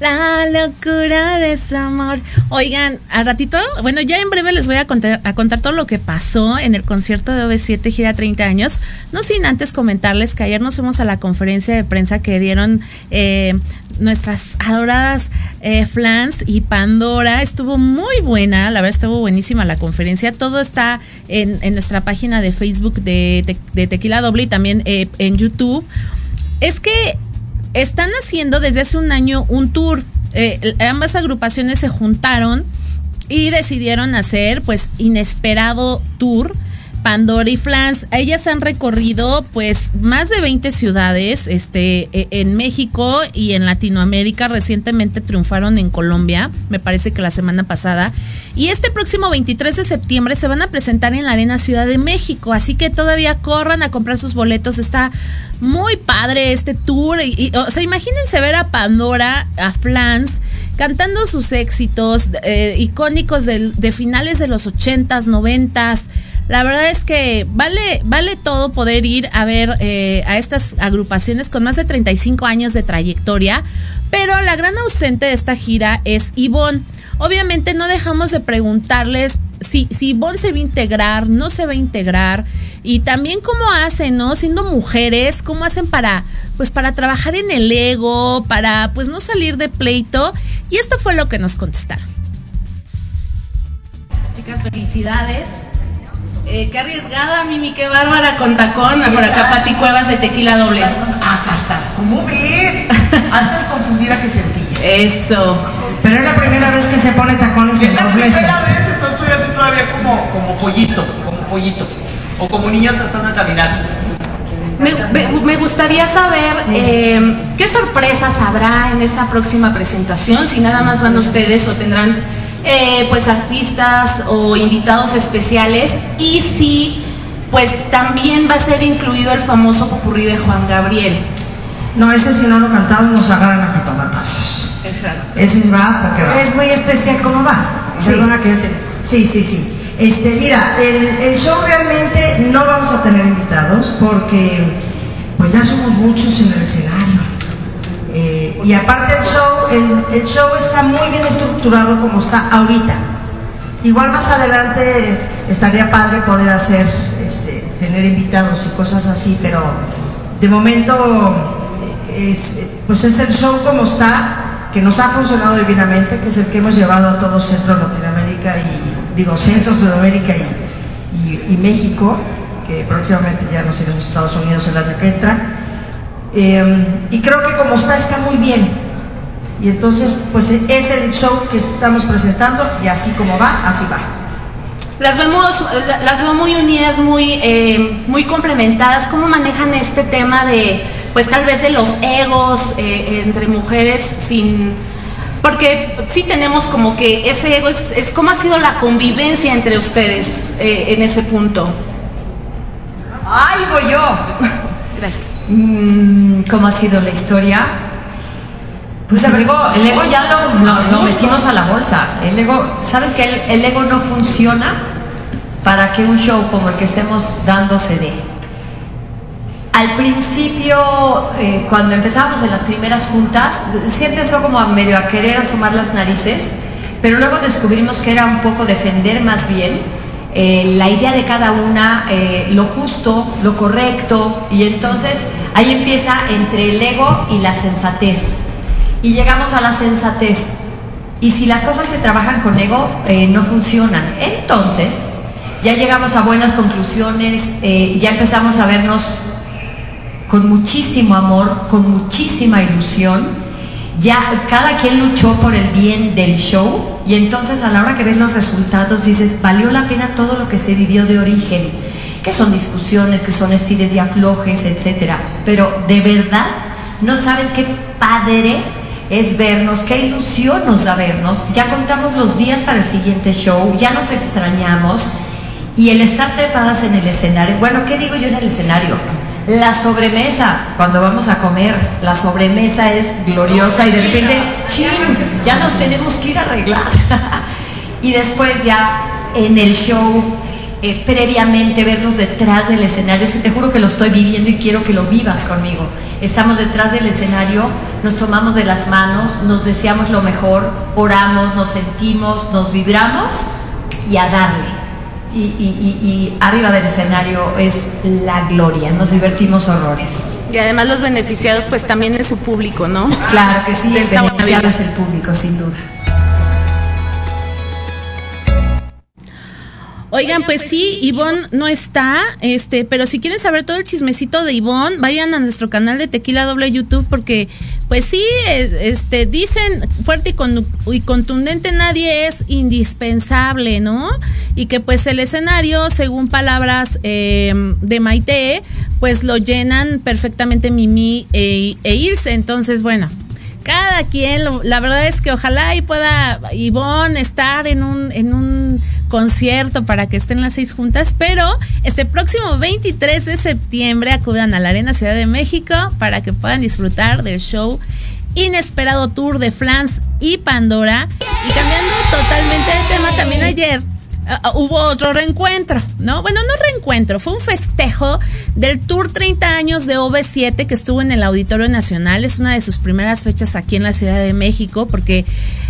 La locura de su amor. Oigan, al ratito, bueno, ya en breve les voy a contar, todo lo que pasó en el concierto de OV7 Gira 30 años. No sin antes comentarles que ayer nos fuimos a la conferencia de prensa que dieron eh, nuestras adoradas eh, Flans y Pandora. Estuvo muy buena, la verdad estuvo buenísima la conferencia. Todo está en, nuestra página de Facebook de Tequila Doble y también eh, en YouTube. es que están haciendo desde hace un año un tour. Eh, ambas agrupaciones se juntaron y decidieron hacer pues inesperado tour Pandora y Flans. Ellas han recorrido pues más de 20 ciudades este, e- en México y en Latinoamérica. Recientemente triunfaron en Colombia, me parece que la semana pasada. Y este próximo 23 de septiembre se van a presentar en la Arena Ciudad de México. Así que todavía corran a comprar sus boletos. Está muy padre este tour. O sea, imagínense ver a Pandora, a Flans cantando sus éxitos eh, icónicos de finales de los 80s, 90s. La verdad es que vale, vale todo poder ir a ver eh, a estas agrupaciones con más de 35 años de trayectoria, pero la gran ausente de esta gira es Ivonne. Obviamente no dejamos de preguntarles si, si Ivonne se va a integrar, no se va a integrar, y también cómo hacen, ¿no? Siendo mujeres, cómo hacen para, pues para trabajar en el ego, para pues no salir de pleito. Y esto fue lo que nos contestaron. Chicas, felicidades. Eh, qué arriesgada, Mimi, qué bárbara con tacón. Por acá, Pati Cuevas de Tequila Doble. Acá estás. ¿Cómo ves? (laughs) Antes confundida que sencilla. Eso. Pero es la primera vez que se pone tacones en dos meses. entonces estoy así todavía como, como pollito, como pollito. O como niño tratando de caminar. Me, me- me gustaría saber eh, qué sorpresas habrá en esta próxima presentación, si nada más van ustedes o tendrán eh, pues artistas o invitados especiales y si pues también va a ser incluido el famoso popurrí de Juan Gabriel. No, ese si no lo cantamos nos agarran a catomatazos. Exacto. Ese va porque va. Es muy especial, ¿cómo va? Sí. Perdona que yo te- Sí, sí, sí. Este, mira, el, el show realmente no vamos a tener invitados porque pues ya somos muchos en el escenario. Eh, y aparte el show, el, show está muy bien estructurado como está ahorita. Igual más adelante estaría padre poder hacer, este, tener invitados y cosas así, pero de momento es, pues es el show como está, que nos ha funcionado divinamente, que es el que hemos llevado a todo Centro Latinoamérica y, digo, Centro Sudamérica y, y- y México, que próximamente ya nos iremos a Estados Unidos el año que entra. Eh, y creo que como está, está muy bien. Y entonces, pues es el show que estamos presentando y así como va, así va. Las vemos, la- las veo muy unidas, muy, eh, muy complementadas. ¿Cómo manejan este tema de, pues tal vez de los egos eh, entre mujeres sin, porque sí tenemos como que ese ego es, es cómo ha sido la convivencia entre ustedes eh, en ese punto. ¡Ay, voy yo! Gracias. Mm, ¿Cómo ha sido la historia? Pues el ego, el ego ya lo, lo- lo metimos a la bolsa. El ego, ¿sabes que el, el ego no funciona para que un show como el que estemos dando se dé? Al principio, eh, cuando empezábamos en las primeras juntas, sí empezó como a medio a querer asomar las narices, pero luego descubrimos que era un poco defender más bien eh, la idea de cada una, eh, lo justo, lo correcto, y entonces ahí empieza entre el ego y la sensatez. Y llegamos a la sensatez. Y si las cosas se trabajan con ego, eh, no funcionan. Entonces, ya llegamos a buenas conclusiones, ya empezamos a vernos con muchísimo amor, con muchísima ilusión. Ya cada quien luchó por el bien del show y entonces a la hora que ves los resultados dices, valió la pena todo lo que se vivió de origen, que son discusiones, que son estires y aflojes, etcétera. Pero de verdad, no sabes qué padre es vernos, qué ilusión nos da vernos. Ya contamos los días para el siguiente show, ya nos extrañamos y el estar trepadas en el escenario. Bueno, ¿qué digo yo en el escenario? La sobremesa, cuando vamos a comer, la sobremesa es gloriosa y de repente, ¡chin! Ya nos tenemos que ir a arreglar. (laughs) y después ya en el show, eh, previamente vernos detrás del escenario, es que te juro que lo estoy viviendo y quiero que lo vivas conmigo. Estamos detrás del escenario, nos tomamos de las manos, nos deseamos lo mejor, oramos, nos sentimos, nos vibramos y a darle. Y, y- y- y arriba del escenario es la gloria, nos divertimos horrores. Y además los beneficiados pues también es su público, ¿no? Claro que sí, el beneficiado es el público, sin duda. Oigan, pues sí, Ivonne no está, este, pero si quieren saber todo el chismecito de Ivonne, vayan a nuestro canal de Tequila Doble YouTube porque, pues sí, es- este, dicen fuerte y, con- y contundente nadie es indispensable, ¿no? Y que pues el escenario, según palabras eh, de Maite, pues lo llenan perfectamente Mimi e, e Ilse. Entonces, bueno, cada quien, lo- la verdad es que ojalá y pueda Ivonne estar en un, en un concierto para que estén las seis juntas, pero este próximo 23 de septiembre acudan a la Arena Ciudad de México para que puedan disfrutar del show Inesperado Tour de Flans y Pandora. Y cambiando totalmente de tema, también ayer ah, hubo otro reencuentro, ¿no? Bueno, no reencuentro, fue un festejo del Tour 30 años de OV7 que estuvo en el Auditorio Nacional. Es una de sus primeras fechas aquí en la Ciudad de México porque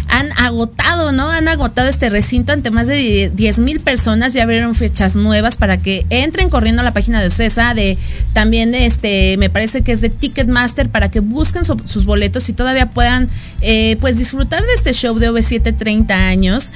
han agotado, ¿no? Han agotado este recinto ante más de 10 mil personas. Ya abrieron fechas nuevas para que entren corriendo a la página de OCESA, de también de este, me parece que es de Ticketmaster para que busquen su- sus boletos y todavía puedan eh, pues disfrutar de este show de OV7 30 años.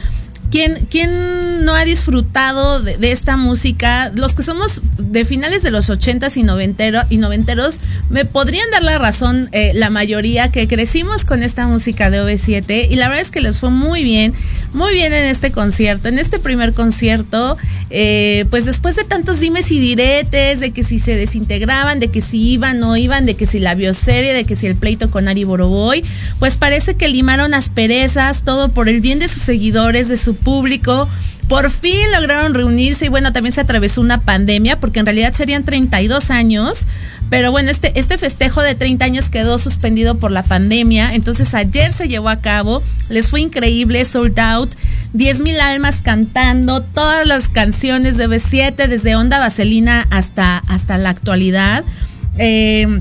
¿Quién, quién no ha disfrutado de, esta música? Los que somos de finales de los 80s y, noventero, y noventeros, me podrían dar la razón eh, la mayoría que crecimos con esta música de OV7 y la verdad es que les fue muy bien, muy bien en este concierto, en este primer concierto, eh, pues después de tantos dimes y diretes, de que si se desintegraban, de que si iban o no iban, de que si la bioserie, de que si el pleito con Ari Boroboy, pues parece que limaron asperezas, todo por el bien de sus seguidores, de su público. Por fin lograron reunirse y bueno, también se atravesó una pandemia porque en realidad serían 32 años. Pero bueno, este, este festejo de 30 años quedó suspendido por la pandemia. Entonces ayer se llevó a cabo. Les fue increíble, sold out. 10 mil almas cantando todas las canciones de B7, desde Onda Vaselina hasta, hasta la actualidad. Eh,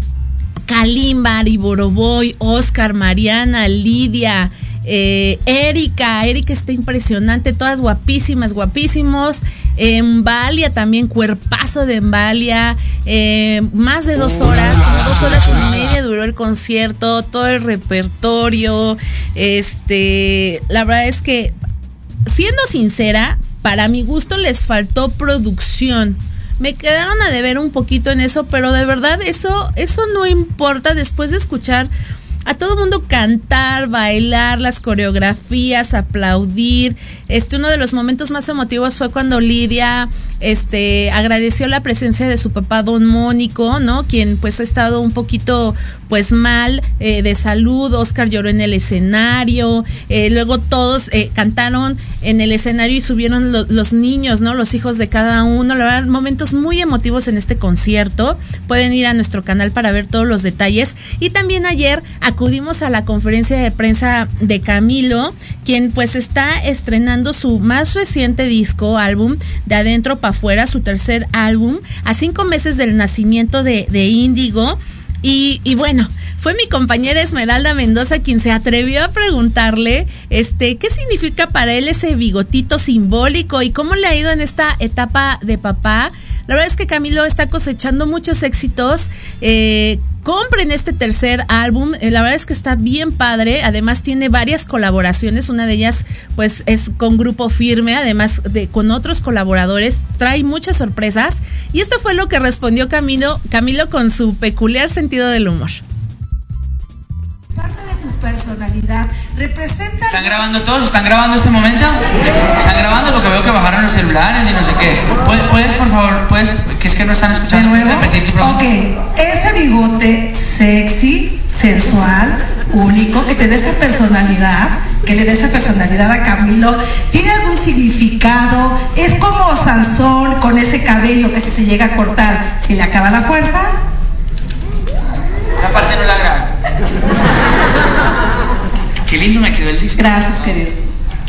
Kalimba, Ari Boroboy, Oscar, Mariana, Lidia, eh, Erika, Erika está impresionante, todas guapísimas, guapísimos. Embalia también, cuerpazo de Embalia, eh, más de dos horas, como dos horas y media duró el concierto, todo el repertorio. Este, la verdad es que, siendo sincera, para mi gusto les faltó producción. Me quedaron a deber un poquito en eso, pero de verdad eso, eso no importa después de escuchar a todo mundo cantar, bailar, las coreografías, aplaudir. Este, uno de los momentos más emotivos fue cuando Lidia este, agradeció la presencia de su papá Don Mónico, ¿no? Quien pues ha estado un poquito pues mal eh, de salud. Oscar lloró en el escenario. Eh, luego todos eh, cantaron en el escenario y subieron lo- los niños, ¿no? Los hijos de cada uno. La momentos muy emotivos en este concierto. Pueden ir a nuestro canal para ver todos los detalles. Y también ayer acudimos a la conferencia de prensa de Camilo, quien pues está estrenando su más reciente disco, álbum, de adentro para afuera, su tercer álbum, a cinco meses del nacimiento de, de Índigo. Y, y bueno, fue mi compañera Esmeralda Mendoza quien se atrevió a preguntarle este, qué significa para él ese bigotito simbólico y cómo le ha ido en esta etapa de papá. La verdad es que Camilo está cosechando muchos éxitos. Eh, compren este tercer álbum. Eh, la verdad es que está bien padre. Además tiene varias colaboraciones. Una de ellas, pues, es con Grupo Firme. Además de con otros colaboradores. Trae muchas sorpresas. Y esto fue lo que respondió Camilo, Camilo con su peculiar sentido del humor. Parte de tu personalidad representa. ¿Están grabando todos? ¿Están grabando este momento? ¿Están grabando? Porque veo que bajaron los celulares y no sé qué. ¿Puedes, puedes, por favor, puedes, que es que no están escuchando? ¿Puedes repetir tu pregunta? Ok, ese bigote sexy, sensual, único, que te dé esta personalidad, que le dé esa personalidad a Camilo, ¿tiene algún significado? ¿Es como Sansón con ese cabello que si se llega a cortar, se le acaba la fuerza? Esa parte no la Qué lindo me quedó el disco. Gracias, querido.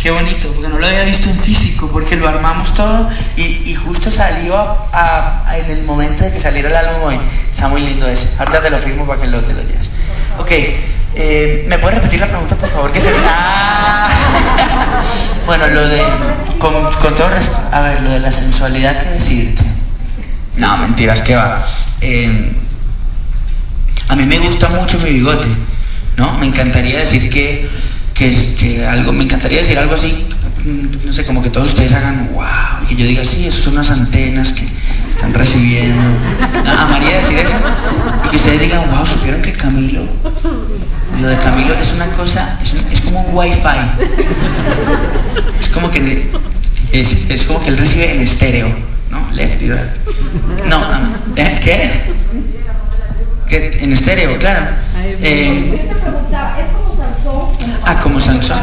Qué bonito, porque no lo había visto en físico, porque lo armamos todo y, y justo salió a- a- en el momento de que saliera el álbum hoy. Está muy lindo ese. Ahorita te lo firmo para que lo, te lo lleves. Ok, eh, ¿me puedes repetir la pregunta, por favor? ¿Qué es eso? Ah. Bueno, lo de. Con, con todo respeto. A ver, lo de la sensualidad, ¿qué decirte? No, mentiras, ¿qué va? Eh, a mí me gusta mucho mi bigote, ¿no? Me encantaría decir que, que, algo, me encantaría decir algo así no sé, como que todos ustedes hagan wow, y que yo diga, sí, eso son unas antenas que están recibiendo. A María decir eso. Y que ustedes digan, wow, supieron que Camilo, lo de Camilo es una cosa, es, un- es como un wifi. Es como que es, es como que él recibe en estéreo, ¿no? Left y right. No, ah. ¿qué? En estéreo, claro. Eh, ah, como Sansón.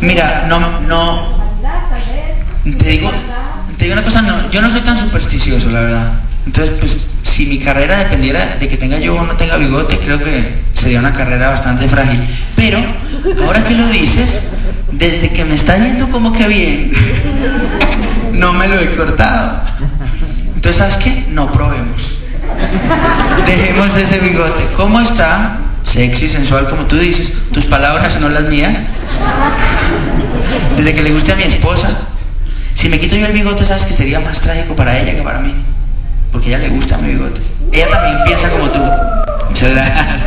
Mira, no, no. Te digo, te digo una cosa, no, yo no soy tan supersticioso, la verdad. Entonces, pues, si mi carrera dependiera de que tenga yo o no tenga bigote, creo que sería una carrera bastante frágil. Pero, ahora que lo dices, desde que me está yendo como que bien, (laughs) no me lo he cortado. Entonces, ¿sabes qué? No probemos. Dejemos ese bigote. ¿Cómo está? Sexy, sensual, como tú dices. Tus palabras, no las mías. Desde que le guste a mi esposa. Si me quito yo el bigote, sabes que sería más trágico para ella que para mí. Porque a ella le gusta mi bigote. Ella también piensa como tú. Muchas gracias.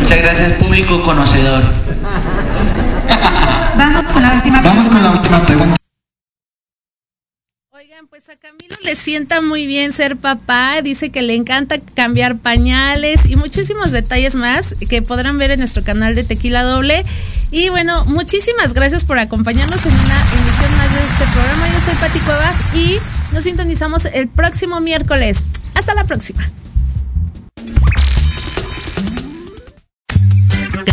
Muchas gracias, público conocedor. Vamos con la última Vamos con la última pregunta. Pues a Camilo le sienta muy bien ser papá, dice que le encanta cambiar pañales y muchísimos detalles más que podrán ver en nuestro canal de Tequila Doble. Y bueno, muchísimas gracias por acompañarnos en una emisión más de este programa. Yo soy Pati Cuevas y nos sintonizamos el próximo miércoles. Hasta la próxima.